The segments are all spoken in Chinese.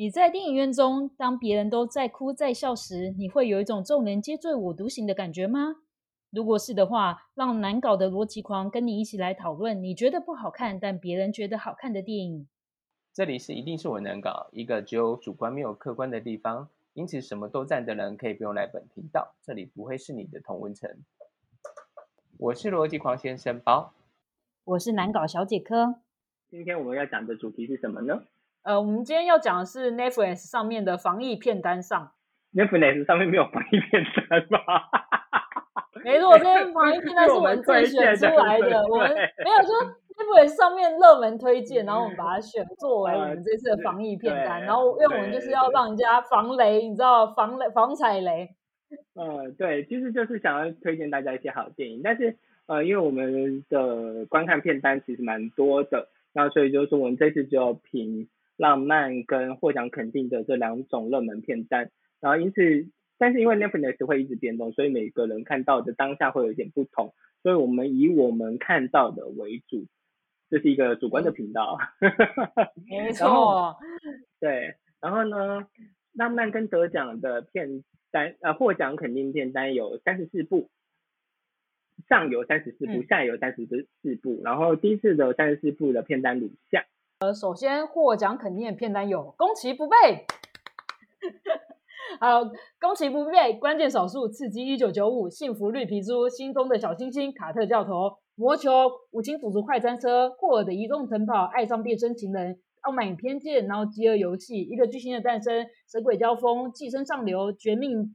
你在电影院中，当别人都在哭在笑时，你会有一种众人皆醉我独醒的感觉吗？如果是的话，让难搞的逻辑狂跟你一起来讨论你觉得不好看但别人觉得好看的电影。这里是一定是我难搞，一个只有主观没有客观的地方，因此什么都赞的人可以不用来本频道，这里不会是你的同温层。我是逻辑狂先生包，我是难搞小姐科。今天我们要讲的主题是什么呢？呃，我们今天要讲的是 Netflix 上面的防疫片单上。Netflix 上面没有防疫片单吧？没错，这些 防疫片单是我们自己选出来的。我们没有说 Netflix 上面热门推荐，然后我们把它选作为我们这次的防疫片单。然后，因为我们就是要让人家防雷，你知道，防雷、防踩雷。嗯，对，其实就是想要推荐大家一些好电影，但是呃，因为我们的观看片单其实蛮多的，那所以就是我们这次就凭。浪漫跟获奖肯定的这两种热门片单，然后因此，但是因为 Netflix 会一直变动，所以每个人看到的当下会有点不同，所以我们以我们看到的为主，这是一个主观的频道。没 错。对，然后呢，浪漫跟得奖的片单，呃，获奖肯定片单有三十四部，上游三十四部，下游三十四部，然后第一次的三十四部的片单如下。呃，首先获奖肯定的片单有《攻其不备》，好，《攻其不备》关键少数，《刺激一九九五》，《幸福绿皮书》，心中的小星星，卡特教头，魔球，五星辅助快餐车，霍尔的移动城堡，爱上变身情人，傲慢与偏见，然后饥饿游戏，一个巨星的诞生，神鬼交锋，寄生上流，绝命，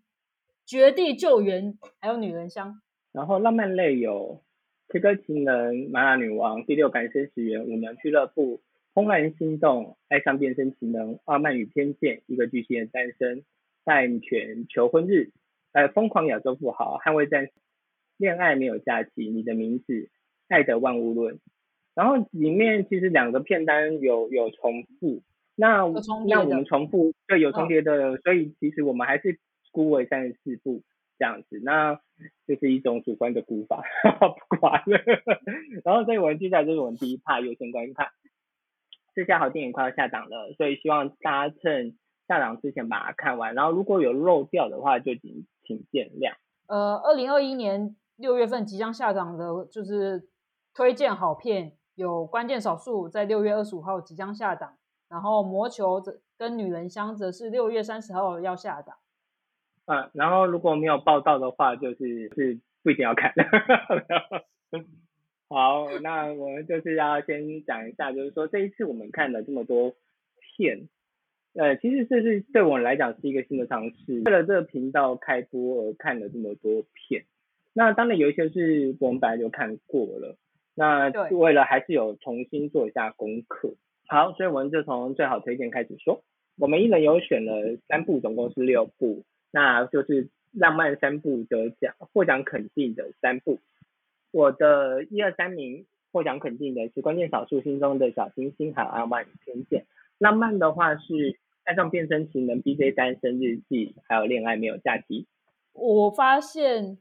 绝地救援，还有女人香。然后浪漫类有《K 歌情人》，《麻辣女王》，《第六感生死缘》，《舞娘俱乐部》。怦然心动，爱上变身奇能，傲慢与偏见，一个巨星的诞生，赛犬求婚日，呃，疯狂亚洲富豪，捍卫战，恋爱没有假期，你的名字，爱的万物论。然后里面其实两个片单有有重复，那那我们重复对有重叠的，所以其实我们还是估为三十四部这样子，那就是一种主观的估法，不管了。然后所以我们接下来就是我们第一趴优先观看。这下好电影快要下档了，所以希望大家趁下档之前把它看完。然后如果有漏掉的话，就请请见谅。呃，二零二一年六月份即将下档的，就是推荐好片有关键少数，在六月二十五号即将下档。然后魔球则跟女人香则是六月三十号要下档。嗯，然后如果没有报道的话，就是是不一定要看。好，那我们就是要先讲一下，就是说这一次我们看了这么多片，呃，其实这是对我来讲是一个新的尝试。为了这个频道开播而看了这么多片，那当然有一些是我们本来就看过了，那为了还是有重新做一下功课。好，所以我们就从最好推荐开始说，我们一人有选了三部，总共是六部，那就是浪漫三部得奖获奖肯定的三部。我的一二三名获奖肯定的是关键少数心中的小星星，还有阿曼与偏见。浪漫的话是爱上变身情人，B J 单身日记，还有恋爱没有假期。我发现，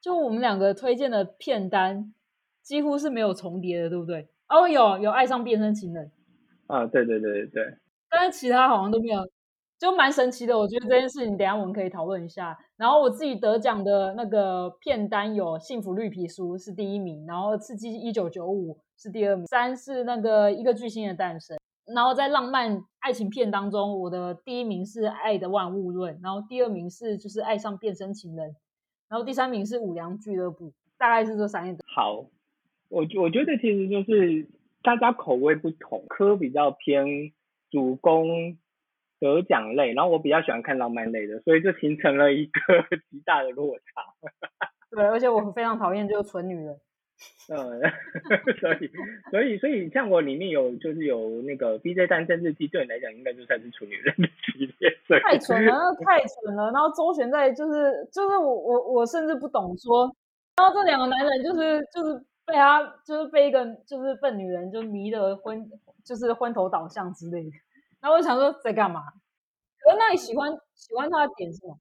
就我们两个推荐的片单几乎是没有重叠的，对不对？哦，有有爱上变身情人。啊，对对对对对。但是其他好像都没有。就蛮神奇的，我觉得这件事情等下我们可以讨论一下。然后我自己得奖的那个片单有《幸福绿皮书》是第一名，然后《刺激一九九五》是第二名，三是那个一个巨星的诞生。然后在浪漫爱情片当中，我的第一名是《爱的万物论》，然后第二名是就是《爱上变身情人》，然后第三名是《五羊俱乐部》，大概是这三个。好，我我觉得其实就是大家口味不同，科比较偏主攻。得奖类，然后我比较喜欢看浪漫类的，所以就形成了一个 极大的落差。对，而且我非常讨厌就是纯女人。嗯，所以所以所以像我里面有就是有那个 B J 单身日记，对你来讲应该就算是纯女人的系列。太蠢了，太蠢了。然后周旋在就是就是我我我甚至不懂说，然后这两个男人就是就是被他就是被一个就是笨女人就迷得昏就是昏头倒向之类的。然后我想说在干嘛？可那你喜欢喜欢他的点是吗？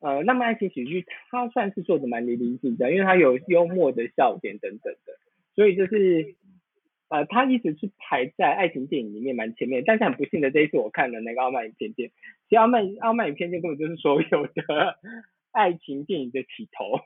呃，浪漫爱情喜剧他算是做的蛮淋漓尽致，因为他有幽默的笑点等等的，所以就是呃，他一直是排在爱情电影里面蛮前面，但是很不幸的这一次我看了那个《傲慢与偏见》，其实《傲慢傲慢与偏见》根本就是所有的 爱情电影的起头，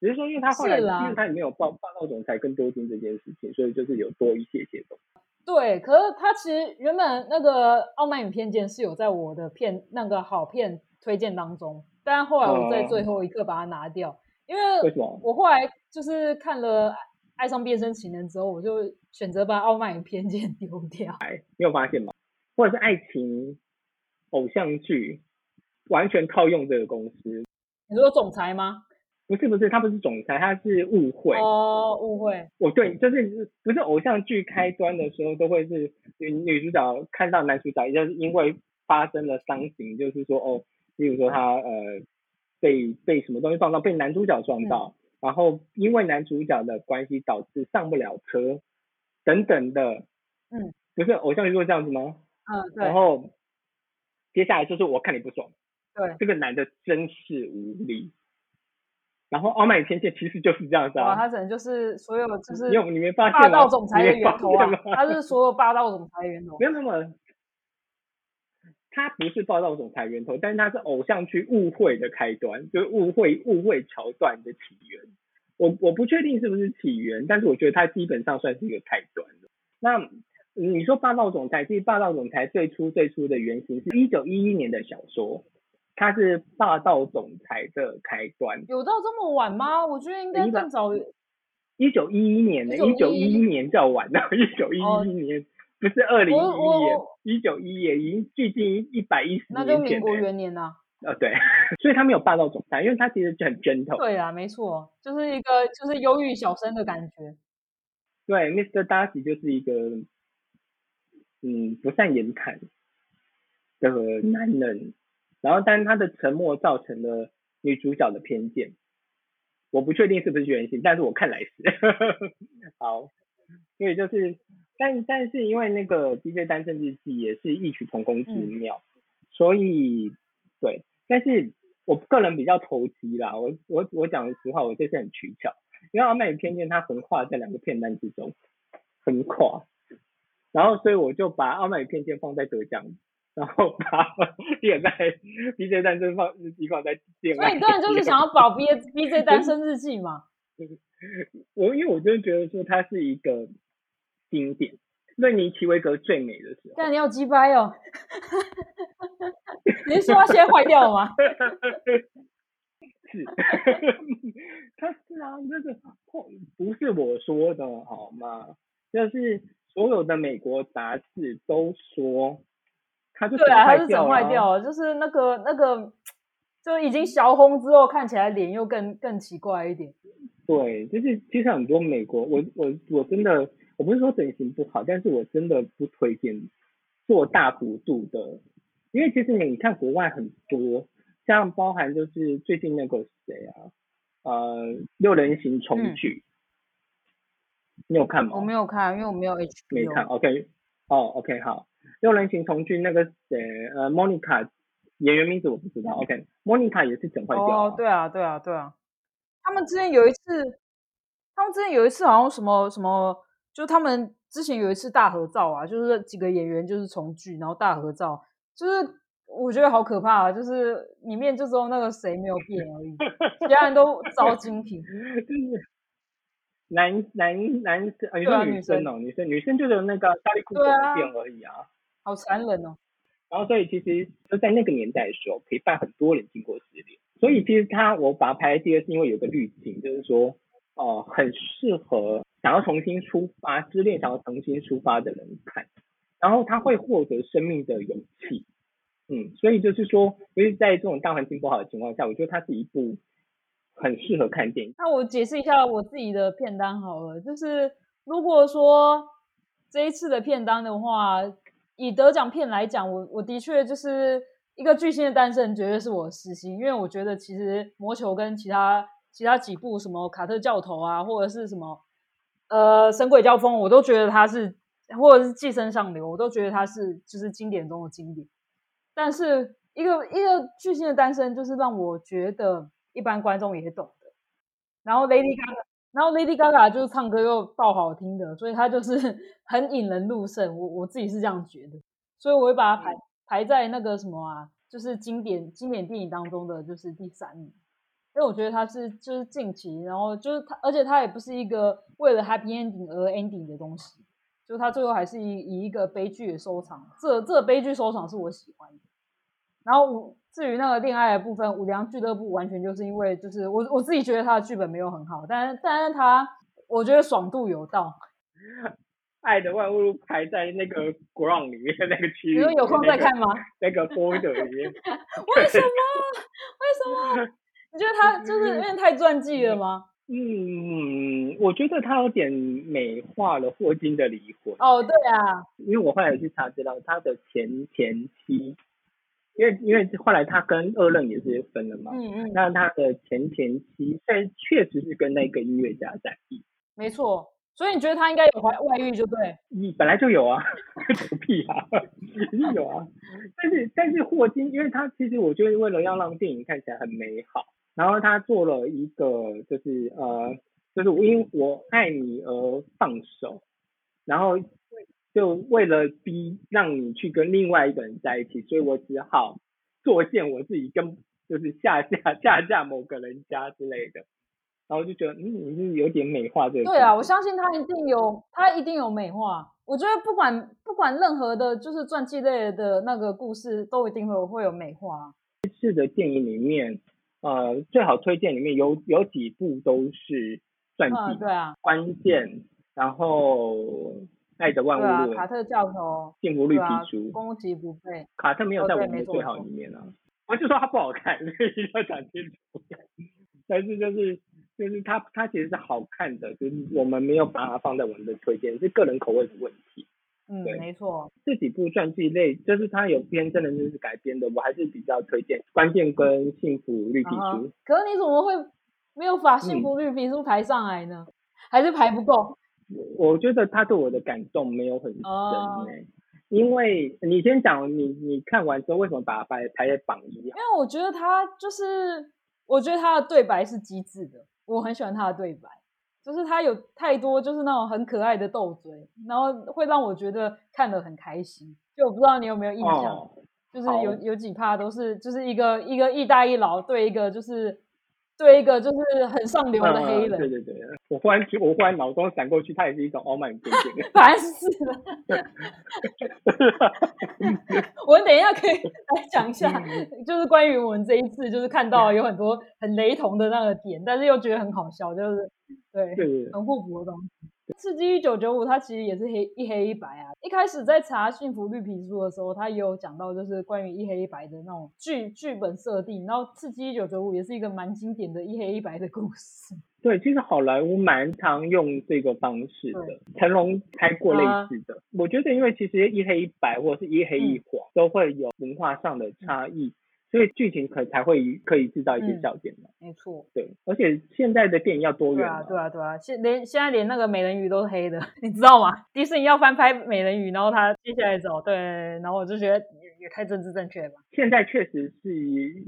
只是说因为他后来因为他里面有霸霸道总裁跟多金这件事情，所以就是有多一些些东西。对，可是他其实原本那个《傲慢与偏见》是有在我的片那个好片推荐当中，但后来我在最后一刻把它拿掉，因为为什么？我后来就是看了《爱上变身情人》之后，我就选择把《傲慢与偏见 》丢掉。哎，你有发现吗？或者是爱情偶像剧完全套用这个公司？你说总裁吗？不是不是，他不是总裁，他是误会哦，误会。哦，对，就是不是偶像剧开端的时候都会是女女主角看到男主角，就是因为发生了伤情，就是说哦，例如说他呃被被什么东西撞到，被男主角撞到，然后因为男主角的关系导致上不了车等等的，嗯，不是偶像剧都这样子吗？嗯，对。然后接下来就是我看你不爽，对，这个男的真是无力。然后傲慢与偏见其实就是这样子啊，他可能就是所有就是你有你没发现霸道总裁的源头啊，他是所有霸道总裁的源头。没有那么，他不是霸道总裁源头，但是他是偶像剧误会的开端，就是误会误会桥段的起源。我我不确定是不是起源，但是我觉得它基本上算是一个开端的。那你说霸道总裁，其实霸道总裁最初最初的原型是一九一一年的小说。他是霸道总裁的开端，有到这么晚吗？我觉得应该更早。一九一一年的，一九一一年较晚的，一九一一年不是二零一一年，一九一也已经距今一百一十年那就民国元年呐。呃，对，所以他没有霸道总裁，因为他其实就很 gentle。对啊，没错，就是一个就是忧郁小生的感觉。对，Mr. Darcy 就是一个嗯不善言谈的男人。然后，但他的沉默造成了女主角的偏见，我不确定是不是原型，但是我看来是。好，所以就是，但但是因为那个《DJ 单身日记》也是异曲同工之妙，所以对，但是我个人比较投机啦，我我我讲实话，我这次很取巧，因为《傲慢与偏见》它横跨在两个片段之中，横跨，然后所以我就把《傲慢与偏见》放在得奖。然后把 列在 B J 单身放日记放在电所以你当然就是想要保 B B J 单身日记嘛。我因为我真的觉得说它是一个经典，瑞尼奇维格最美的时候。但你要击败哦。你是说它先坏掉了吗？是。他是啊，那个不是我说的好吗？就是所有的美国杂志都说。对啊，他是整坏掉了，就是那个那个，就已经小红之后，看起来脸又更更奇怪一点。对，就是其实很多美国，我我我真的，我不是说整形不好，但是我真的不推荐做大幅度的，因为其实你看国外很多，像包含就是最近那个谁啊，呃，六人行重聚，你有看吗？我没有看，因为我没有 H。没看，OK，哦，OK，好。六人行重聚那个谁，呃，Monica 演员名字我不知道。OK，Monica 也是整坏掉。哦，对啊，对啊，对啊。他们之前有一次，他们之前有一次好像什么什么，就他们之前有一次大合照啊，就是几个演员就是重聚，然后大合照，就是我觉得好可怕啊，就是里面就只有那个谁没有变而已，其他人都招精品。男男男生啊，你说女生哦，女生女生就是那个大力裤子变而已啊。好残忍哦！然后，所以其实就在那个年代的时候，陪伴很多人经过失恋。所以其实他我把它排在第二，是因为有个滤镜，就是说，哦，很适合想要重新出发、失恋想要重新出发的人看。然后他会获得生命的勇气。嗯，所以就是说，因为在这种大环境不好的情况下，我觉得它是一部很适合看电影。那我解释一下我自己的片单好了，就是如果说这一次的片单的话。以得奖片来讲，我我的确就是一个巨星的诞生，绝对是我的私心，因为我觉得其实魔球跟其他其他几部什么卡特教头啊，或者是什么呃神鬼交锋，我都觉得它是，或者是寄生上流，我都觉得它是就是经典中的经典。但是一个一个巨星的诞生，就是让我觉得一般观众也懂的。然后 Lady Gaga 然后 Lady Gaga 就是唱歌又爆好听的，所以她就是 很引人入胜。我我自己是这样觉得，所以我会把它排排在那个什么啊，就是经典经典电影当中的就是第三名。因为我觉得它是就是近期，然后就是它，而且它也不是一个为了 happy ending 而 ending 的东西，就它最后还是以以一个悲剧的收场。这这个悲剧收场是我喜欢的。然后至于那个恋爱的部分，《五粮俱乐部》完全就是因为就是我我自己觉得他的剧本没有很好，但是但是他我觉得爽度有到。爱的万物排在那个 ground 里面那个区域，你说有空再看吗？那个 border 里面。为什么？为什么？你觉得他 就是因为太传记了吗？嗯，我觉得他有点美化了霍金的离婚。哦，对啊，因为我后来去查资料，他的前前妻，因为因为后来他跟二愣也是分了嘛。嗯嗯。那他的前前妻，但确实是跟那个音乐家在一起。没错，所以你觉得他应该有怀外遇，就对。你本来就有啊，狗屁啊，一定有啊。但是但是霍金，因为他其实我觉得为了要让电影看起来很美好。然后他做了一个，就是呃，就是我因我爱你而放手，然后就为了逼让你去跟另外一个人在一起，所以我只好作践我自己，跟就是下嫁下嫁某个人家之类的。然后就觉得，嗯，你是有点美化这个。对啊，我相信他一定有，他一定有美化。我觉得不管不管任何的，就是传记类的那个故事，都一定会会有美化。这次的电影里面。呃，最好推荐里面有有几部都是传记，对啊，关键，然后爱的万物论，卡特教头，幸福绿皮书，攻击不备，卡特没有在我们的最好里面啊，我就说他不好看，所以要讲清楚，但是就是就是他他其实是好看的，就是我们没有把它放在我们的推荐，是个人口味的问题。嗯，没错，这几部传记类，就是它有编，真的就是改编的，我还是比较推荐《关键》跟《幸福绿皮书》。可是你怎么会没有把《幸福绿皮书》排上来呢？还是排不够？我觉得他对我的感动没有很深诶，因为你先讲，你你看完之后为什么把它排排在榜一？因为我觉得他就是，我觉得他的对白是机智的，我很喜欢他的对白。就是他有太多就是那种很可爱的斗嘴，然后会让我觉得看得很开心。就我不知道你有没有印象，就是有有几趴都是就是一个一个一大一老对一个就是。对一个就是很上流的黑人，对对对，我忽然我忽然脑中闪过去，他也是一种傲慢偏见。烦死了！我们等一下可以来讲一下，就是关于我们这一次就是看到有很多很雷同的那个点，但是又觉得很好笑，就是对，很互补的东西。刺激一九九五，它其实也是黑一黑一白啊。一开始在查《幸福绿皮书》的时候，它也有讲到，就是关于一黑一白的那种剧剧本设定。然后刺激一九九五也是一个蛮经典的一黑一白的故事。对，其实好莱坞蛮常用这个方式的，成龙拍过类似的。我觉得，因为其实一黑一白或者是一黑一黄，都会有文化上的差异。所以剧情可才会可以制造一些笑点嘛？没错，对，而且现在的电影要多元。对啊，对啊，对啊，现连现在连那个美人鱼都是黑的，你知道吗？迪士尼要翻拍美人鱼，然后他接下来走，对，然后我就觉得也太政治正确了。现在确实是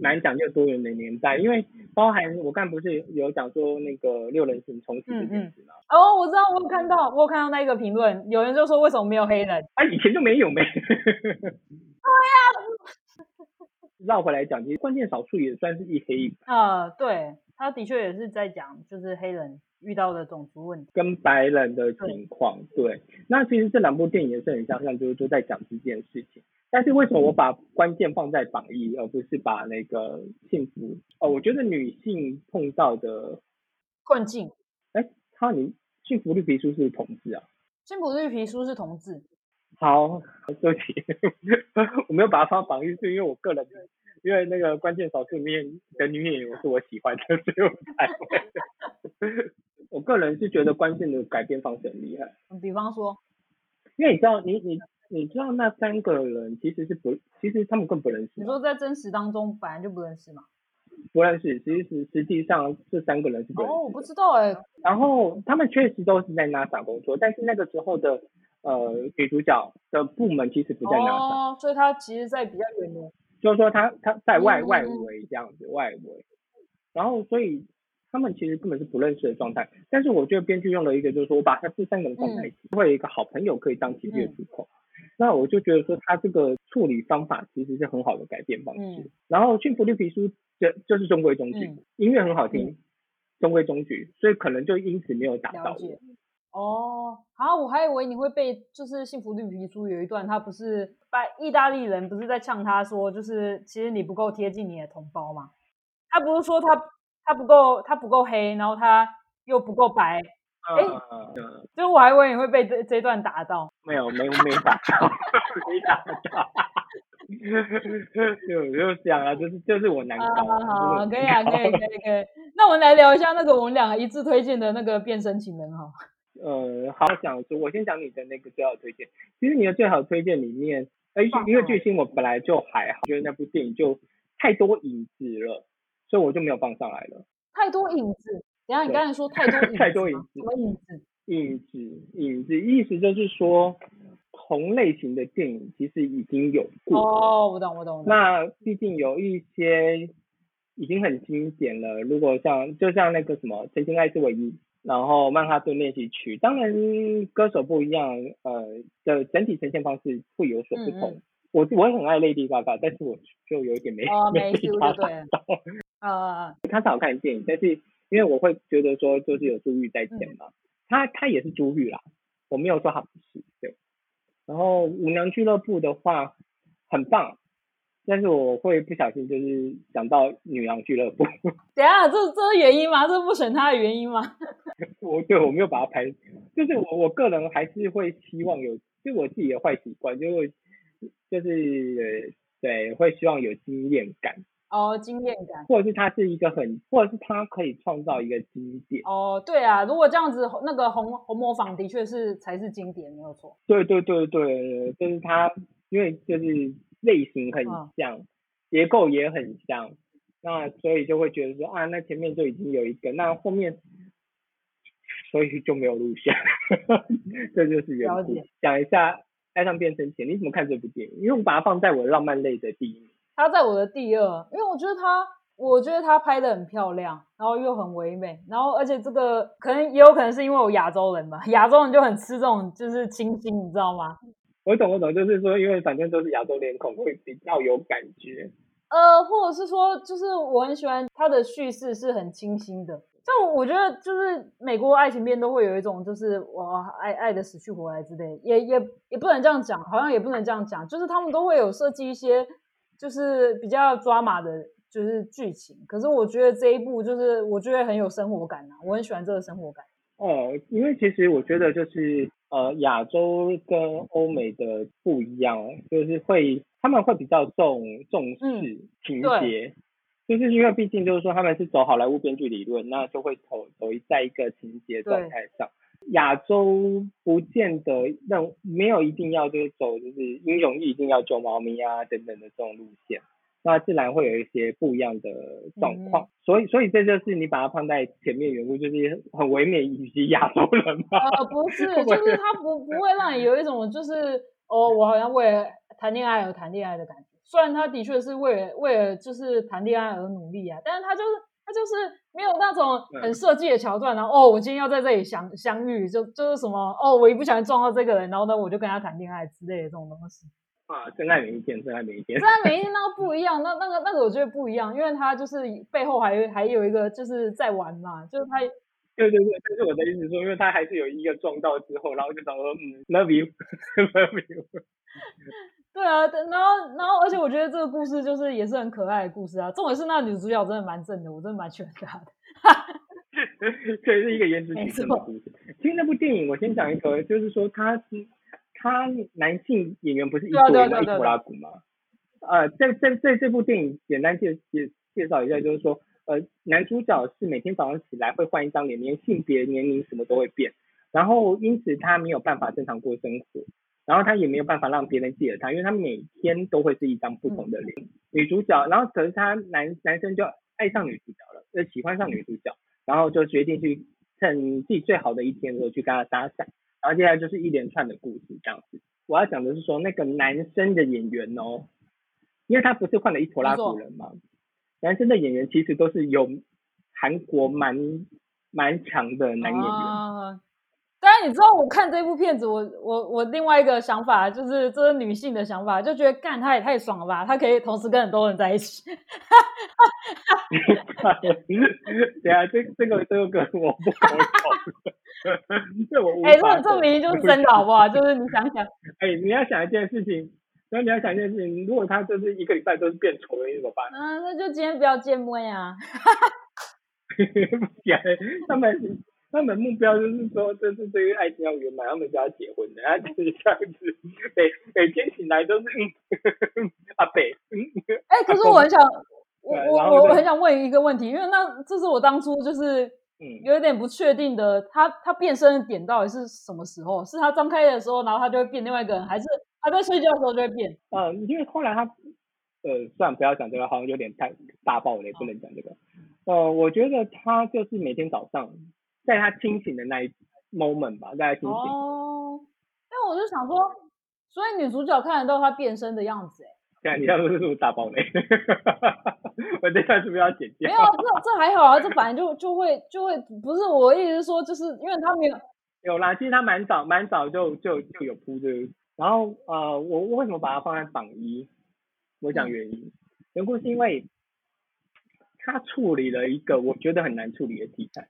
蛮讲究多元的年代，因为包含我刚不是有讲说那个六人行重启这件事吗？哦，我知道，我有看到，我有看到那个评论，有人就说为什么没有黑人？啊，以前就没有没。对呀。绕回来讲，其实关键少数也算是一黑一白啊。对，他的确也是在讲，就是黑人遇到的种族问题跟白人的情况。对，那其实这两部电影也是很相像，就是都在讲这件事情。但是为什么我把关键放在榜一，而不是把那个幸福？哦，我觉得女性碰到的困境。哎，他你幸福绿皮书是同志啊？幸福绿皮书是同志。好，对不起，我没有把它放榜一，是因为我个人，因为那个关键少数里面的女演员是我喜欢的，所以我才会。我个人是觉得关键的改编方式很厉害。比方说，因为你知道，你你你知道那三个人其实是不，其实他们更不认识。你说在真实当中本来就不认识吗？不认识，其实实际上这三个人是不认识。哦，我不知道哎。然后他们确实都是在 NASA 工作，但是那个时候的。呃，女主角的部门其实不在那上，所以她其实在比较远的，就是说她她在外外围这样子外围，然后所以他们其实根本是不认识的状态。但是我觉得编剧用了一个，就是说我把他这三个人放在一起，会有一个好朋友可以当情绪的出口。那我就觉得说他这个处理方法其实是很好的改变方式。嗯然后驯服绿皮书就就是中规中矩，嗯音乐很好听，中规中矩，所以可能就因此没有打到我。哦，好，我还以为你会被就是《幸福绿皮书》有一段，他不是把意大利人不是在呛他说，就是其实你不够贴近你的同胞嘛？他不是说他他不够他不够黑，然后他又不够白，哎就我还以为你会被这这段打到。没有没没打到，没打到。就就这样啊，就是就是我难啊，搞，好，就是可以啊，可以，可以，可以。那我们来聊一下那个我们两个一致推荐的那个变身情人哈。呃，好好讲说，我先讲你的那个最好推荐。其实你的最好推荐里面，哎，放因为巨星我本来就还好，觉得那部电影就太多影子了，所以我就没有放上来了。太多影子，等一下你刚才说太多影子，太多影子什么影子？影子，影子，意思就是说，同类型的电影其实已经有过。哦，我懂，我懂。我懂那毕竟有一些已经很经典了，如果像就像那个什么《曾经爱是唯一》，然后《曼哈顿练习曲》，当然歌手不一样，呃的整体呈现方式会有所不同。我我很爱 Lady Gaga，但是我就有一点没、哦没没 feel 办法就对了到。呃，它是好看的电影，但是因为我会觉得说就是有珠玉在前嗯嘛，它它也是珠玉啦，我没有说他不是对。然后舞娘俱乐部的话很棒，但是我会不小心就是想到女郎俱乐部，等下这这是原因吗？这是不选他的原因吗？我对我没有把它排，就是我我个人还是会希望有，就我自己的坏习惯，就会就是呃对会希望有经验感，哦，经验感。或者是他是一个很，或者是他可以创造一个经典。哦，对啊，如果这样子，那个红红模仿的确是才是经典，没有错。对对对对，就是他，因为就是类型很嗯像，结构也很像，那所以就会觉得说啊，那前面就已经有一个，那后面，所以就没有录像，这就是原故。讲一下《爱上变身前》，你怎么看这部电影？因为我把它放在我的浪漫类的第一名。他在我的第二，因为我觉得它，我觉得他拍的很漂亮，然后又很唯美，然后而且这个可能也有可能是因为我亚洲人吧，亚洲人就很吃这种就是清新，你知道吗？我懂我懂，就是说，因为反正都是亚洲脸孔，会比较有感觉。呃，或者是说，就是我很喜欢它的叙事是很清新的。像我觉得，就是美国爱情片都会有一种，就是哇，爱爱的死去活来之类，也也也不能这样讲，好像也不能这样讲，就是他们都会有设计一些，就是比较抓马的，就是剧情。可是我觉得这一部就是我觉得很有生活感啊，我很喜欢这个生活感。哦，因为其实我觉得就是呃，亚洲跟欧美的不一样，就是会他们会比较重重视嗯情对。节，就是因为毕竟就是说他们是走好莱坞编剧理论，那就会走走在一个情节状态上。亚洲不见得那没有一定要就是走就是英雄一定要救猫咪啊等等的这种路线，那自然会有一些不一样的状况。所以所以这就是你把它放在前面缘故，就是很唯美以及亚洲人嘛。呃，不是，就是他不不会让你有一种就是哦，我好像为了谈恋爱而谈恋爱的感觉。虽然他的确是为了为了就是谈恋爱而努力啊，但是他就是他就是没有那种很设计的桥段，然后哦，我今天要在这里相相遇，就就是什么哦，我一不小心撞到这个人，然后呢我就跟他谈恋爱之类的这种东西。啊，真爱每一天，真爱每一天。真爱每一天那个不一样，那那个那个我觉得不一样，因为他就是背后还有还有一个就是在玩嘛，就是他对对对，但是我的意思是说，因为他还是有一个撞到之后，然后就想说，嗯，love you，love you。对啊，然后然后，而且我觉得这个故事就是也是很可爱的故事啊。重点是那女主角真的蛮正的，我真的蛮喜欢她的。这是一个颜值提升的故事。其实那部电影，我先讲一个，就是说他是他男性演员不是一对啊对一伊普拉古吗？呃，在在在这部电影简单介介介绍一下，就是说，呃，男主角是每天早上起来会换一张脸，连性别、年龄什么都会变，然后因此他没有办法正常过生活，然后他也没有办法让别人记得他，因为他每天都会是一张不同的脸。女主角，然后可是他男男生就爱上女主角了，就，喜欢上女主角，然后就决定去趁自己最好的一天的时候去跟她搭讪，然后接下来就是一连串的故事这样子。我要讲的是说那个男生的演员哦，因为他不是换了一坨拉古人嘛，男生的演员其实都是有韩国蛮蛮强的男演员。啊当然，你知道我看这部片子，我我我另外一个想法就是，这是女性的想法，就觉得干她也太爽了吧，她可以同时跟很多人在一起。对啊，这这个这个跟我不好讨论，这我无 哎、法这这明明就是真的，好不好？就是你想想，哎，你要想一件事情，然后你要想一件事情，如果他就是一个礼拜都是变丑的，你怎么办？嗯、那就今天不要见面啊。不然他们他们目标就是说，就是这个爱情要圆满，他们就要结婚的，然后就是这样子，每每天醒来都是嗯阿北，嗯哎、可是我很想，我 我我很想问一个问题，因为那这是我当初就是嗯，有一点不确定的，他他变身的点到底是什么时候？是他张开的时候，然后他就会变另外一个人，还是他在睡觉的时候就会变？呃，因为后来他，呃，算了不要讲这个，好像有点太大爆雷，不能讲这个。呃，我觉得他就是每天早上，在他清醒的那一 moment 吧，在他清醒，哦，因为我就想说，所以女主角看得到他变身的样子、哎，这样你要不是不是大爆雷？我这段是不是要剪掉？没有，这这还好啊，这反正就就会就会，不是我的意思是说，就是因为他没有，有啦，其实他蛮早蛮早就就就有铺这个，然后呃，我我为什么把它放在榜一？我讲原因，缘故是因为他处理了一个我觉得很难处理的题材。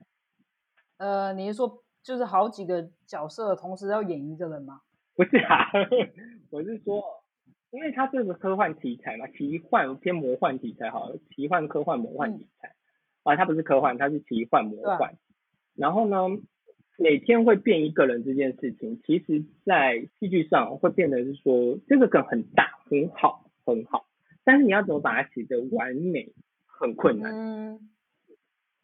呃，你是说就是好几个角色同时要演一个人吗？不是啊，我是说，因为它这个科幻题材嘛，奇幻偏魔幻题材好了，奇幻科幻魔幻题材、啊，它不是科幻，它是奇幻魔幻。然后呢，每天会变一个人这件事情，其实在戏剧上会变得是说，这个梗很大，很好，很好，但是你要怎么把它写得完美，很困难。嗯，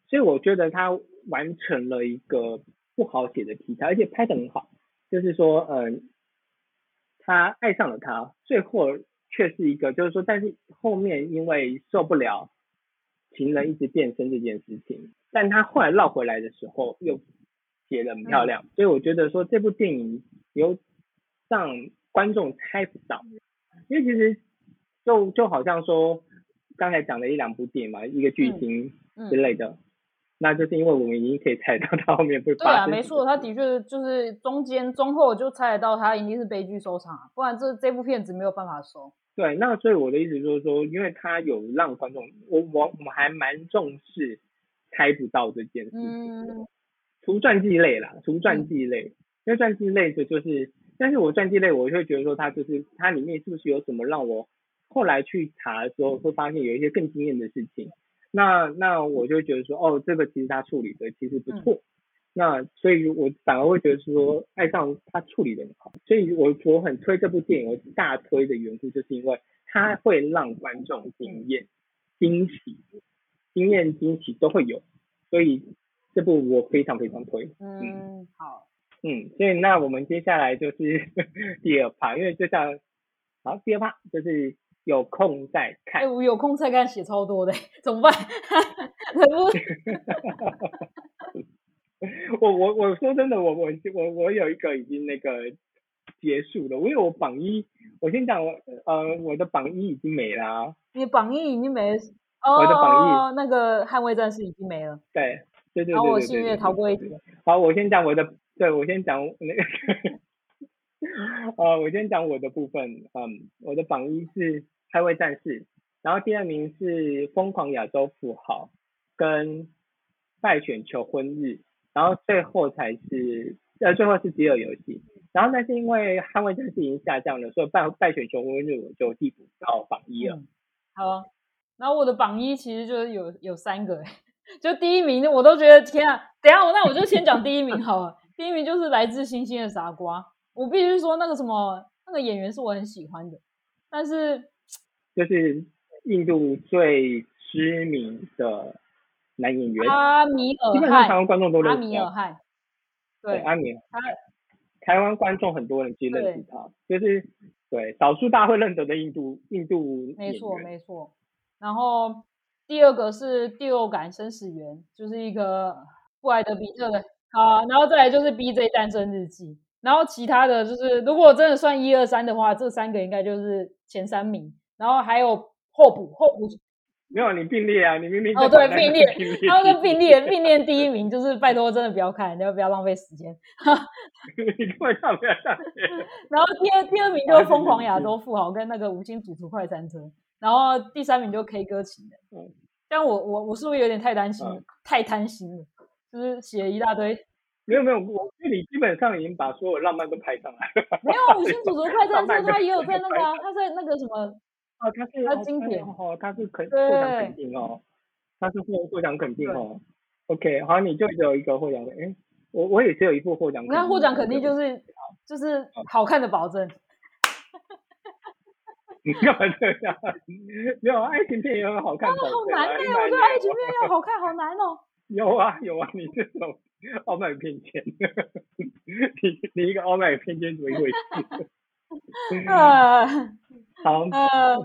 所以我觉得他完成了一个不好写的题材，而且拍得很好。就是说，嗯、他爱上了他，最后却是一个，就是说，但是后面因为受不了情人一直变身这件事情，但他后来绕回来的时候又写得很漂亮，所以我觉得说这部电影有让观众猜不到，因为其实就就好像说刚才讲的一两部电影嘛，一个巨星嗯。之类的，那就是因为我们已经可以猜到他后面会对啊，没错，他的确就是中间中后就猜得到他一定是悲剧收场啊，不然这这部片子没有办法收。对，那所以我的意思就是说，因为他有让观众，我我我们还蛮重视猜不到这件事情。嗯，除传记类啦，除传记类，因为传记类的就是，但是我传记类我会觉得说它就是它里面是不是有什么让我后来去查的时候会发现有一些更惊艳的事情，那那我就觉得说哦，这个其实他处理的其实不错，那所以我反而会觉得说爱上他处理的很好，所以我我很推这部电影，我大推的缘故就是因为它会让观众惊艳、惊喜、惊艳、惊喜都会有，所以这部我非常非常推。嗯，好，嗯，所以那我们接下来就是 第二趴，因为就像好第二趴就是有空再哎、看。我有空再看写超多的，怎么办？我我我说真的，我我我我有一个已经那个结束了，因为我榜一，我先讲我呃我的榜一已经没了、啊，你榜一已经没了，我的榜一哦，那个捍卫战士已经没了，对对对对然后我幸运地逃过一对劫。好，我先讲我的，对我先讲那个，呃，我先讲我的部分，嗯，我的榜一是《捍卫战士》，然后第二名是《疯狂亚洲富豪》跟《败选求婚日》，然后最后才是呃最后是《饥饿游戏》，然后但是因为《捍卫战士》已经下降了，所以《败败选求婚日》我就递补到榜一了。好。然后我的榜一其实就是有有三个，就第一名我都觉得天啊！等下我那我就先讲第一名好了。第一名就是来自星星的傻瓜，我必须说那个什么那个演员是我很喜欢的，但是就是印度最知名的男演员，阿米尔基本上台，湾观众都认阿识他。米尔汗，对，阿米尔，他台湾观众很多人其实认识他，就是对少数大会认得的印度印度没错没错。然后第二个是第六感生死缘，就是一个布莱德比特的，好，然后再来就是 BJ 诞生日记，然后其他的就是如果真的算一二三的话，这三个应该就是前三名，然后还有候补候补没有你并列啊，你明明哦对并列他们跟并列 并列第一名，就是拜托真的不要看，你要不要浪费时间。你根本上不要上。然后第二第二名就是疯狂亚洲富豪跟那个五星主厨快餐车，然后第三名就 K 歌情人。嗯但我我我是不是有点太担心？嗯太贪心了，就是写了一大堆。没有没有，我觉得你基本上已经把所有浪漫都拍上来了。没有 五星主厨快餐车，他也有在那个啊，他在那个什么，哦，他是他哦经典哦，他是肯对获奖肯定哦，他是获获奖肯定哦。OK，好，你就只有一个获奖的，哎，我我也只有一部获奖肯定。你看获奖肯定就是就是好看的保证。你干嘛这样？没有爱情片也很好看，好难哎、哎、我觉得爱情片要好看好难哦。有啊有啊，你这种 傲慢与偏见，你 你一个傲慢与偏见怎么一回事？呃好，呃，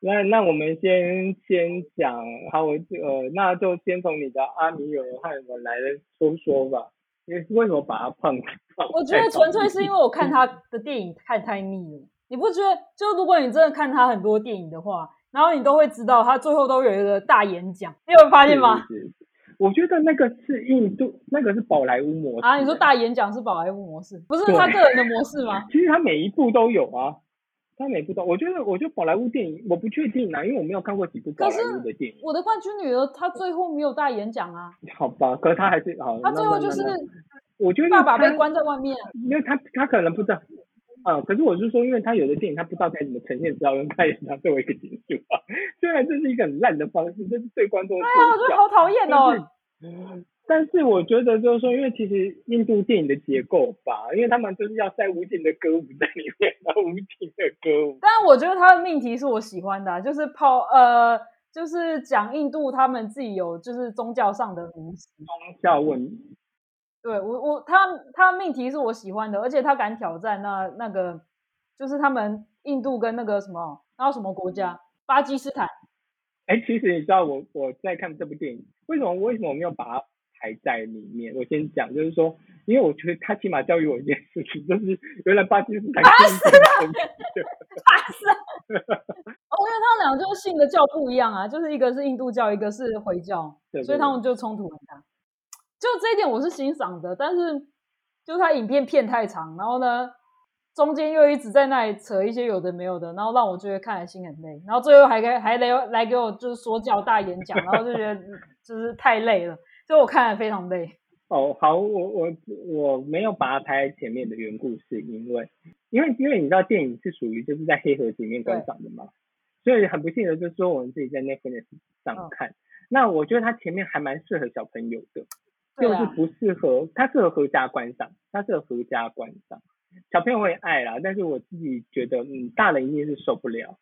那那我们先先讲，好，我呃，那就先从你的阿米尔汗我来说说吧。因为为什么把他放？放我觉得纯粹是因为我看他的电影看太腻了。你不觉得？就如果你真的看他很多电影的话，然后你都会知道他最后都有一个大演讲，你有发现吗？是是是我觉得那个是印度，那个是宝莱坞模式。啊，你说大演讲是宝莱坞模式，不是他个人的模式吗？其实他每一部都有啊，他每一部都，我觉得，我觉得宝莱坞电影我不确定啊，因为我没有看过几部宝莱坞的电影。我的冠军女儿她最后没有大演讲啊，好吧，可是他还是好。她最后就是我觉得爸爸被关在外面啊。因为他他可能不知道啊、可是我是说，因为他有的电影他不知道该怎么呈现，只好用拍演讲作为一个结束啊。虽然这是一个很烂的方式，这是对观众的哎呀，我觉得好讨厌但哦。但是我觉得就是说，因为其实印度电影的结构吧，因为他们就是要塞无尽的歌舞在里面，然后无尽的歌舞。但我觉得他的命题是我喜欢的啊、就是抛呃，就是讲印度他们自己有就是宗教上的迷思。宗教问对我我他他的命题是我喜欢的，而且他敢挑战那那个就是他们印度跟那个什么，然后什么国家巴基斯坦，哎，其实你知道我我在看这部电影，为什么为什么我没有把它排在里面？我先讲，就是说，因为我觉得他起码教育我一件事情，就是原来巴基斯坦跟印度是同 哦，因为他们俩就是信的教不一样啊，就是一个是印度教，一个是回教，对所以他们就冲突很大。就这一点我是欣赏的，但是就是他影片片太长，然后呢中间又一直在那里扯一些有的没有的，然后让我觉得看了心很累，然后最后还给还来来给我就是说教大演讲，然后就觉得就是太累了，所以我看了非常累。哦，好，我我我没有把它排在前面的缘故是因为，因为因为你知道电影是属于就是在黑盒子里面观赏的嘛，所以很不幸的就是说我们自己在 Netflix 上嗯看，那我觉得它前面还蛮适合小朋友的，就是不适合，它适合合家观赏，它适合合家观赏，小朋友会爱啦，但是我自己觉得，嗯，大人一定是受不了，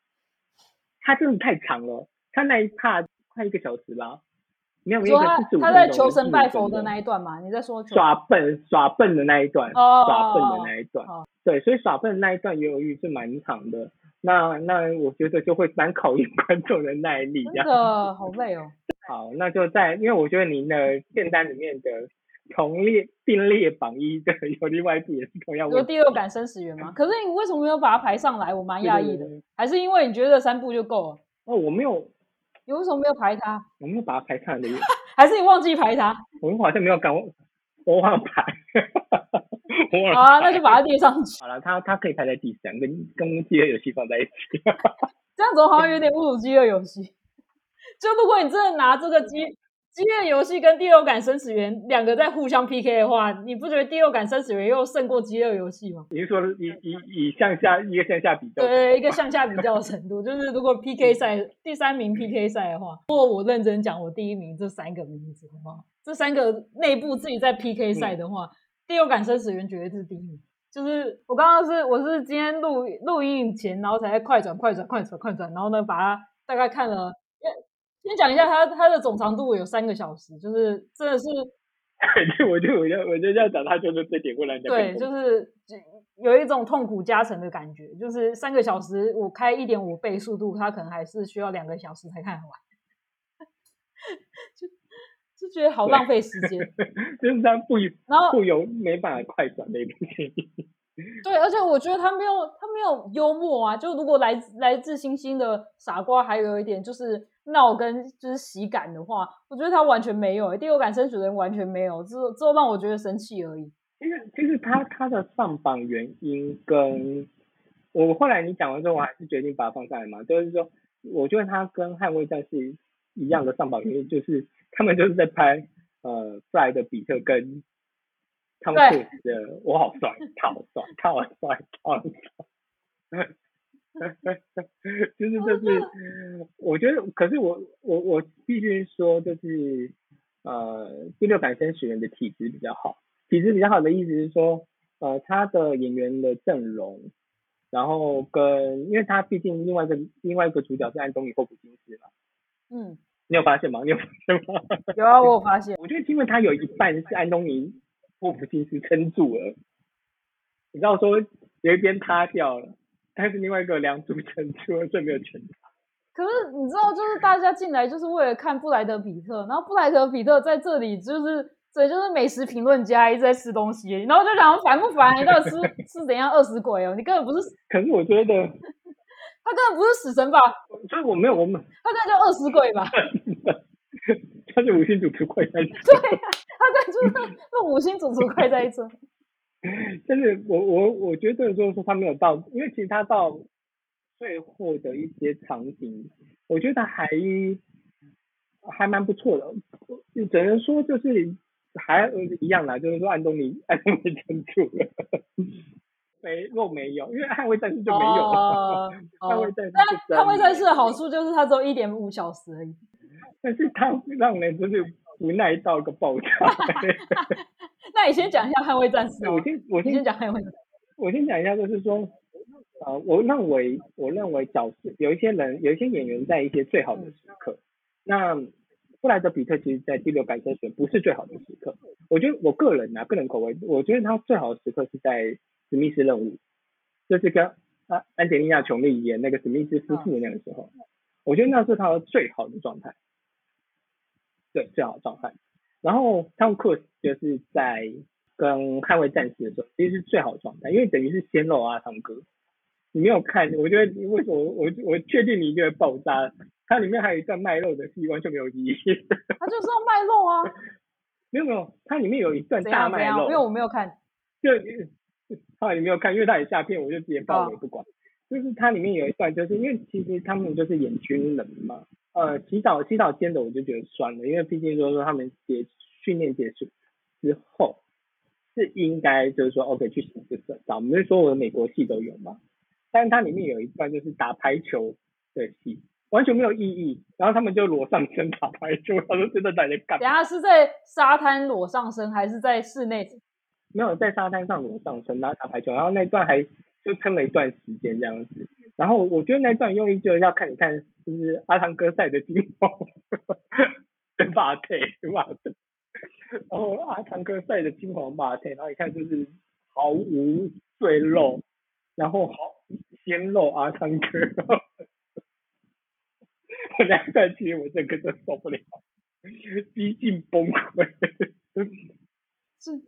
它真的太长了，它那一趴快一个小时吧，没有没有说他他在求神拜佛的那。一段嘛，你在说耍笨耍笨的那一段，哦耍笨的那一段，哦对，所以耍笨的那一段犹豫是蛮长的。那那我觉得就会蛮考验观众的耐力，这真。的好累哦。好，那就在，因为我觉得您的片单里面的同列并列榜一的有另外一部也是同样有问题。第六感生死缘吗？可是你为什么没有把它排上来？我蛮讶异的还是因为你觉得三部就够了？哦，我没有，你为什么没有排它？我没有把它排上来 还是你忘记排它？我好像没有搞，我我忘了排，我忘了好啊，那就把它列上去。好了，它它可以排在第三，跟跟《饥饿游戏》放在一起。这样子我好像有点侮辱饥饿游戏。就如果你真的拿这个饥饥饿游戏跟第六感生死缘两个在互相 PK 的话，你不觉得第六感生死缘又胜过饥饿游戏吗？你是说以以以向下一个向下比较？对，一个向下比较的程度，就是如果 PK 赛第三名 PK 赛的话，如果我认真讲我第一名这三个名字，的话？这三个内部自己在 PK 赛的话，第六感生死缘绝对是第一名。就是我刚刚是我是今天录录音前，然后才快转快转快转快转，然后呢把它大概看了。先讲一下它它的总长度有三个小时，就是真的是 对，我就我就我就这样讲，他就是这点会让人家对，就是有一种痛苦加成的感觉，就是三个小时我开一点五倍速度，它可能还是需要两个小时才看完，就就觉得好浪费时间。就是他不然后不由没办法快转的一部电影。对，而且我觉得他没有他没有幽默啊，就如果来自来自星星的傻瓜还有一点就是闹跟就是喜感的话，我觉得他完全没有、欸，第六感生死人完全没有，只有只有让我觉得生气而已。其实其实他他的上榜原因跟我后来你讲完之后，我还是决定把它放上来嘛，就是说，我觉得他跟捍卫战士一样的上榜原因，就是他们就是在拍呃布莱德比特跟汤姆克的我好帅，他好帅，他好帅，他好帅。就 是就是，我觉得，可是我我我必须说，就是呃，第六感生死人的体质比较好，体质比较好的意思是说，呃，他的演员的阵容，然后跟，因为他毕竟另外一个另外一个主角是安东尼霍普金斯嘛，嗯，你有发现吗？你有发现吗？有啊，我有发现，我觉得因为他有一半是安东尼霍普金斯撑住了，你知道说有一边塌掉了，但是另外一个梁柱撑住了，这没有全塌。可是你知道，就是大家进来就是为了看布莱德比特，然后布莱德比特在这里就是，对，就是美食评论家一直在吃东西，然后就想烦不烦？你到底吃 吃怎样饿死鬼哦？你根本不是，可是我觉得，他根本不是死神吧？所以我没有我们，他根本就饿死鬼吧？他是五星主厨快餐车，他根本就是 那五星主厨快在一车。但是我我我觉得就是说他没有到，因为其实他到最后的一些场景，我觉得还还蛮不错的，只能说就是还一样啦，就是说安东尼安东尼撑住了，没若没有，因为捍卫战士就没有了，哦捍卫哦，战士但捍卫战士的好处就是它只有一点五小时而已。但是它让人就是无奈到一个爆炸。那你先讲一下捍卫战士哦我，先我先讲捍卫战士。我先讲一下，就是说，呃，我认为我认为角色有一些人有一些演员在一些最好的时刻，那布莱德比特其实在第六感生选不是最好的时刻，我觉得我个人啊个人口味，我觉得他最好的时刻是在史密斯任务，就是跟安安吉丽娜琼丽演那个史密斯夫妇的那个时候，我觉得那是他的最好的状态，对，最好的状态。然后汤姆克斯就是在跟捍卫战士的时候，其实是最好的状态，因为等于是鲜肉啊，汤哥。你没有看，我觉得你为什么我我确定你一定会爆炸？它里面还有一段卖肉的戏，完全没有意义。它就是要卖肉啊，没有没有，它里面有一段大卖样怎样？因为，我没有看。就 后来你没有看，因为它也下片，我就直接爆了，不管。就是它里面有一段，就是因为其实他们就是演军人嘛，呃，洗澡洗澡间的我就觉得算了，因为毕竟说说他们结训练结束之后是应该就是说 OK 去洗个澡，我们就说我的美国戏都有嘛，但是它里面有一段就是打排球的戏，完全没有意义，然后他们就裸上身打排球，他说真的在那干等下是在沙滩裸上身，还是在室内？没有在沙滩上裸上身，然后打排球，然后那段还就撑了一段时间这样子。然后我觉得那段用意就是要看一看，就是阿汤哥赛的金黄，跟马腿马腿，然后阿汤哥赛的金黄马腿，然后一看就是毫无赘肉，然后好鲜肉阿汤哥，我那一段其实我整个都受不了，逼近崩溃。是。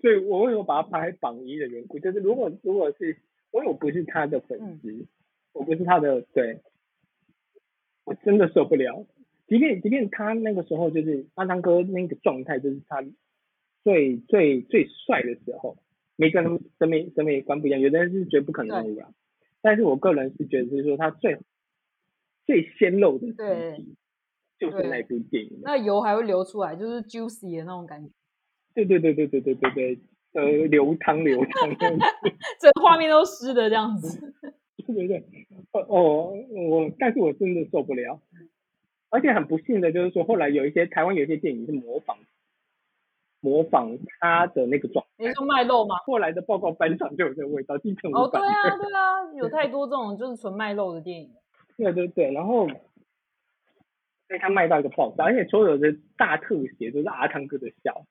所以我为什么把它排榜一的缘故，就是如果如果是因为我不是他的粉丝，我不是他的对，我真的受不了。即便即便他那个时候就是阿汤哥那个状态，就是他最最最帅的时候，每个人审美审美观不一样，有的人是觉得不可能的啊，但是我个人是觉得就是说他最最鲜肉的对时期就是那部电影。那油还会流出来，就是 juicy 的那种感觉，对对对对对对对对，呃，流汤流汤。整个画面都湿的这样子。对对对，哦哦，我但是我真的受不了，而且很不幸的就是说，后来有一些台湾有一些电影是模仿模仿他的那个状态，你说卖肉吗？后来的报告班长就有这个味道，金城哦，对啊，对啊，有太多这种就是纯卖肉的电影。对对对，然后被他卖到一个爆炸，而且所有的大特写都是阿汤哥的笑，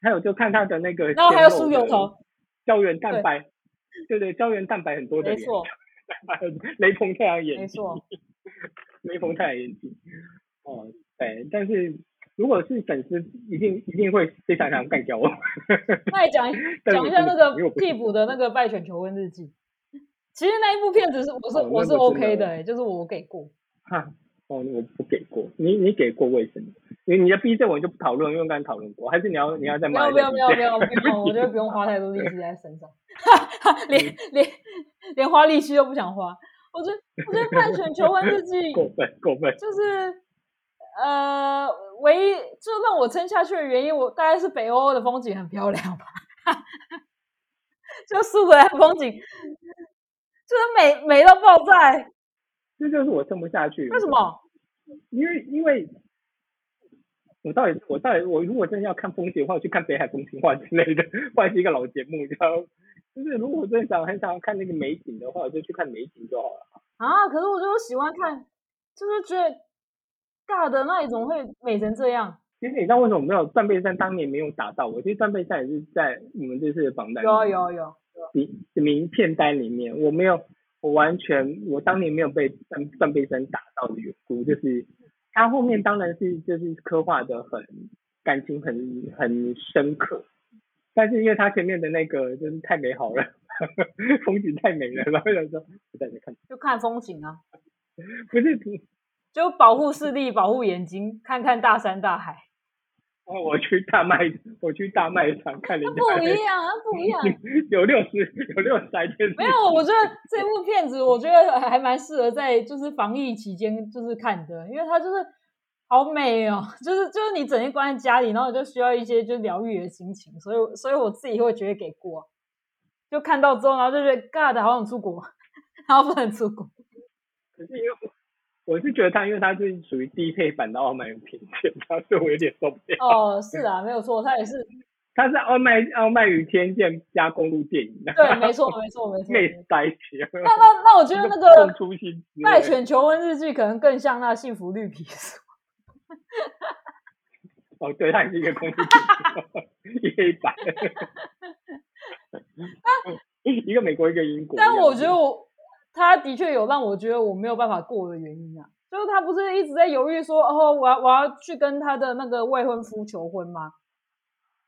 还有就看他的那个，然后还有酥油头，胶原蛋白，对。对，胶原蛋白很多的脸，没错，雷朋太阳眼镜，没错，雷朋太阳眼镜，哦，对，但是如果是粉丝，一定一定会非常想干掉我。那你讲 但讲一下那个替补的那个《败犬求婚日记》，其实那一部片子是我是、哦我是 OK 的的、欸，就是我给过。哈，哦，我不给过，你你给过为什么？因为你的 B 证我就不讨论，因为刚才讨论过，还是你要你要再骂一下不要不要不要不要，我觉得不用花太多力气在身上，连连连花力气都不想花。我觉得我觉得《拜犬求婚日记》过分过分。就是呃，唯一就让我撑下去的原因，我大概是北欧的风景很漂亮吧，就苏格兰风景，就是美美到爆炸欸。这就是我撑不下去。为什？么？因为因为我到底我到底我如果真的要看风景的话，我去看北海风情画之类的，或者是一个老节目，你知道吗？就是如果我真的想很想要看那个美景的话，我就去看美景就好了。啊？可是我就喜欢看，就是觉得尬的那你怎么会美成这样？其实你知道为什么没有断背山当年没有打到我？其实断背山也是在我们这次的榜单有啊有啊有啊，名名片单里面，我没有，我完全我当年没有被断断背山打到的缘故，就是他后面当然是就是刻画的很感情很很深刻，但是因为他前面的那个就是太美好了，风景太美了，然后有时候不在这看，就看风景啊，不是就保护视力，保护眼睛，看看大山大海。哦，我去大卖我去大卖场看人家不一样啊，不一样。有六十有六十台电视，没有，我觉得这部片子，我觉得还蛮适合在就是防疫期间就是看的，因为它就是好美哦，就是就是你整天关在家里，然后就需要一些就是疗愈的心情，所以所以我自己会觉得给过，就看到之后，然后就觉得 God 好想出国，然后不能出国。可是因为我我是觉得他，因为他是属于低配版的傲慢与偏见，他所以我有点受不了。哦，是啊，没有错，他也是 他是傲慢傲慢与偏见加公路电影，对，没错，没错，没错。内没错塞起，那那那我觉得那送个出新《滋味。拜犬求婚日记》可能更像那幸福绿皮书。哦，对，他也是一个公路电影，一黑白。一个美国，一个英国。但我觉得我他的确有让我觉得我没有办法过的原因啊，就是他不是一直在犹豫说，哦，我要我要去跟他的那个未婚夫求婚吗？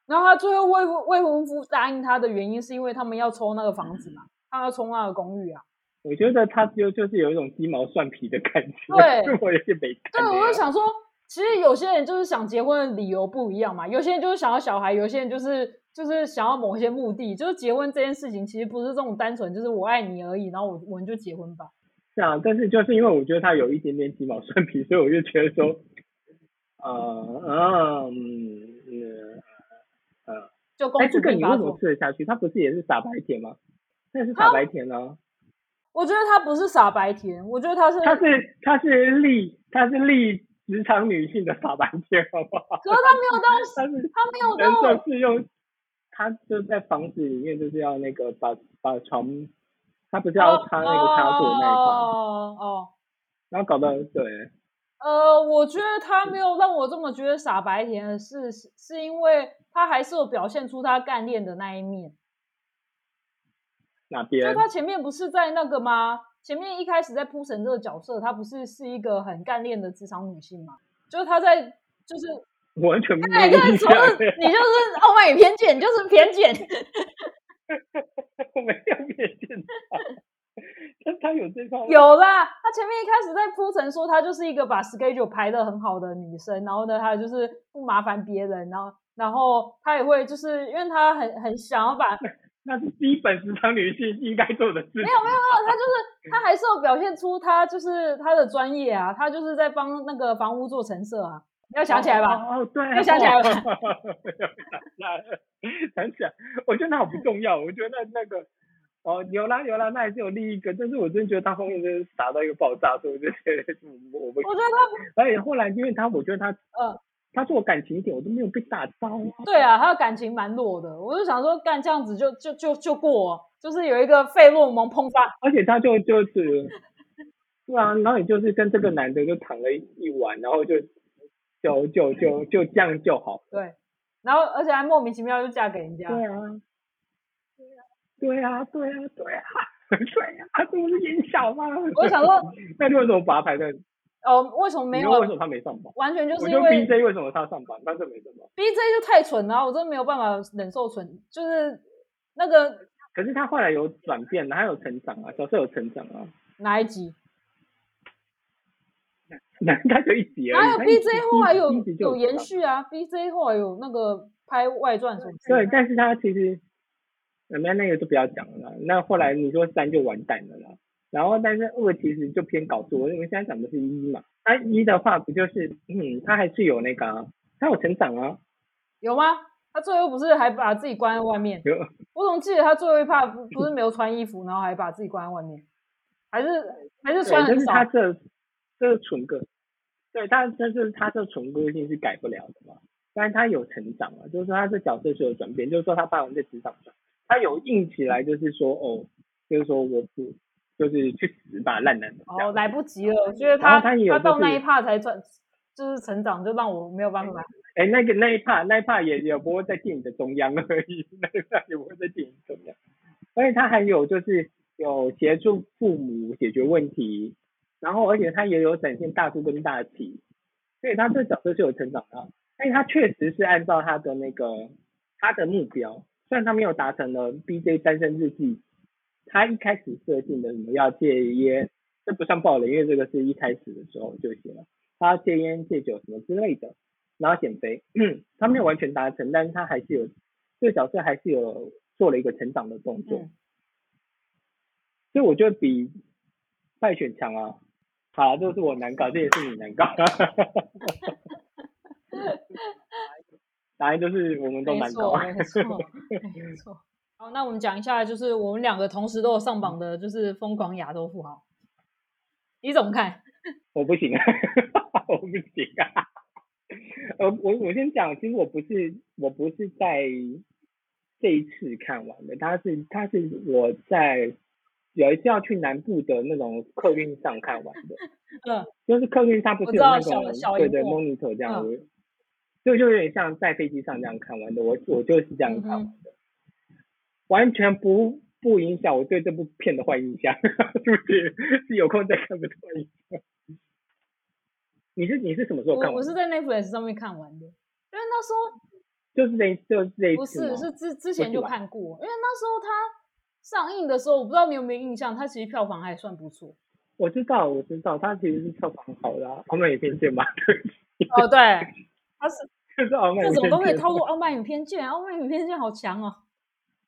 然后他最后未婚未婚夫答应他的原因是因为他们要抽那个房子嘛，他要抽那个公寓啊。我觉得他就就是有一种鸡毛蒜皮的感觉，对 我有点没看对，我就想说，其实有些人就是想结婚的理由不一样嘛，有些人就是想要小孩，有些人就是就是想要某些目的，就是结婚这件事情其实不是这种单纯就是我爱你而已，然后我我们就结婚吧。是啊，但是就是因为我觉得他有一点点鸡毛蒜皮，所以我就觉得说，呃，嗯，嗯，呃，哎，就公主这个你为什么吃得下去？他不是也是傻白甜吗？那是傻白甜啊，我觉得他不是傻白甜，我觉得他是，他是他是立他是立职场女性的傻白甜，好不好？可是他没有到，他他没有人到设是用，他就在房子里面就是要那个把把床，他不是要插那个插座那一块，哦哦，然后搞到对，呃，我觉得他没有让我这么觉得傻白甜的是，是是因为他还是有表现出他干练的那一面。哪边？就他前面不是在那个吗？前面一开始在铺陈这个角色，她不是是一个很干练的职场女性吗？就是她在，就是我完全没印象，你就是傲慢与偏见，你就是偏见。我没有偏见他，但他有这方面有啦，他前面一开始在铺陈说她就是一个把 schedule 排的很好的女生，然后呢，她就是不麻烦别人，然后然后她也会就是因为她很很想要把那是基本职场女性应该做的事情。没有没有没有，她就是她还是有表现出她就是她的专业啊，她就是在帮那个房屋做陈设啊，你要想起来吧？哦，哦对，要想起来 想起来我觉得那好不重要，我觉得那那个。哦，有啦有啦，那还是有另一个，但是我真的觉得他后面真是傻到一个爆炸，所以我就觉得我我不，我觉得他而且后来因为他，我觉得他呃，他做感情一点我都没有被打到啊。对啊，他的感情蛮弱的，我就想说干这样子就就就就过，就是有一个费洛蒙碰发，而且他就就是，对啊，然后你就是跟这个男的就躺了一晚，然后就就就就就这样就好。对，然后而且还莫名其妙就嫁给人家，对啊，对啊，对啊，对啊，对啊，这不是演小吗？我想说，那你为什么把他排在？哦，为什么没有？为什么他没上榜？完全就是因为 BJ 为什么他上榜，但是没上榜？BJ 就太蠢了啊、我真的没有办法忍受蠢，就是那个可是他后来有转变，他有成长啊，角色有成长啊。哪一集？那他就一集而已。哪有 BJ 后来有有延续啊？BJ 后来有那个拍外传什么对，但是他其实，那那那个就不要讲了。那后来你说三就完蛋了啦。然后，但是二其实就偏搞作，因为现在讲的是一嘛。那一的话，不就是，嗯，他还是有那个、啊，他有成长啊，有吗？他最后不是还把自己关在外面？有我怎么记得他最后一怕不不是没有穿衣服，然后还把自己关在外面？还是还是穿很少？他这这个纯个，对他，但是他这纯个性是改不了的嘛。但是他有成长啊，就是说他这角色是有转变，就是说他爸爸在职场上，他有硬起来，就是说哦，就是说我不，就是去死吧，烂男人哦，样。来不及了。我觉得他他到那一趴才转，就是成长，就让我没有办法。哎，那个那一 part 那一 part 也也不会在电影的中央而已，那一 part 也不会在电影中央。而且他还有就是有协助父母解决问题，然后而且他也有展现大度跟大气，所以他这角色是有成长的。但是他确实是按照他的那个他的目标，虽然他没有达成了 BJ 单身日记，他一开始设定的什么要戒烟，这不算暴雷，因为这个是一开始的时候就写了，他戒烟戒酒什么之类的。然后减肥，他没有完全达成，但是他还是有这个角色还是有做了一个成长的动作，嗯所以我觉得比败选强啊。好，这是我难搞，这也是你难搞。答案就是我们都没难搞错，。没错，没错。好，那我们讲一下，就是我们两个同时都有上榜的，就是《疯狂亚洲富豪》，你怎么看？我不行，我不行啊。呃，我我先讲，其实我不是我不是在这一次看完的，他是他是我在有一次要去南部的那种客运上看完的，嗯，就是客运它不是有那种对对 monitor 这样嗯。子，就就有点像在飞机上这样看完的，我我就是这样看完嗯的，完全不不影响我对这部片的坏印象，是不是？是 有空再看的坏印象。你是你是什么时候看完的？我我是在 Netflix 上面看完的，因为那时候就是这就是这一不次吗？是是之之前就看过，因为那时候它上映的时候，我不知道你有没有印象，它其实票房还算不错。我知道我知道，它其实是票房很好的、啊，傲慢与偏见嘛，哦，对，它是 就是傲慢这种都可以见套路傲慢与偏见，傲慢与偏见好强哦。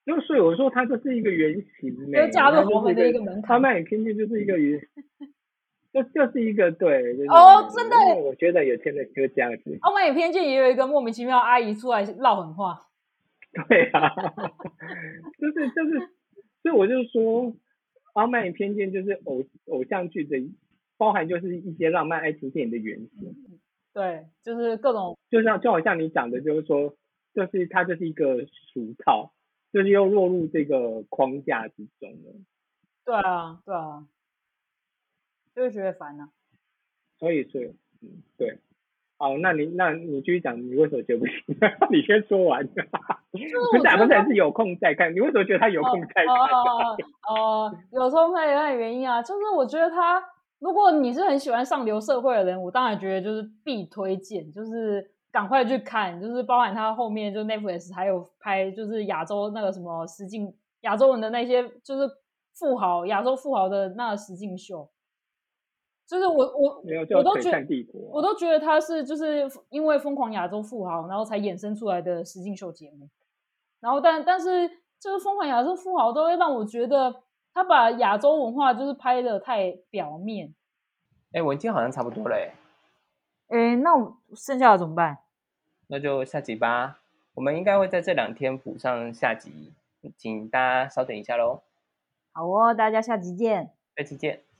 就所以我说它就是一个原型呢，就加入我们的一个门槛傲慢与偏见就是一个原，就就是一个对，就是哦真的我觉得有些人就这样子，傲慢与偏见也有一个莫名其妙的阿姨出来唠狠话，对啊，就 是就是，所以我就说，傲慢与偏见就是偶偶像剧的，包含就是一些浪漫爱情电影的元素。对，就是各种就像就好像你讲的，就是说，就是它就是一个俗套，就是又落入这个框架之中了。对啊，对啊，就会觉得烦啊。所以是，嗯，对。好，那你那你继续讲，你为什么觉得不行？你先说完。就是不是啊，我觉得不是，是有空再看。你为什么觉得他有空再看？哦哦哦哦，有空看的原因啊，就是我觉得他，如果你是很喜欢上流社会的人，我当然觉得就是必推荐，就是赶快去看，就是包含他后面就 Netflix 还有拍就是亚洲那个什么实境亚洲人的那些就是富豪亚洲富豪的那个实境秀，就是我我没有我都觉得。我都觉得他是就是因为疯狂亚洲富豪，然后才衍生出来的实境秀节目。然后但但是就是疯狂亚洲富豪都会让我觉得他把亚洲文化就是拍的太表面。哎，文件好像差不多了，哎，诶，那我剩下的怎么办？那就下集吧。我们应该会在这两天补上下集，请大家稍等一下喽。好哦，大家下集见。下期见。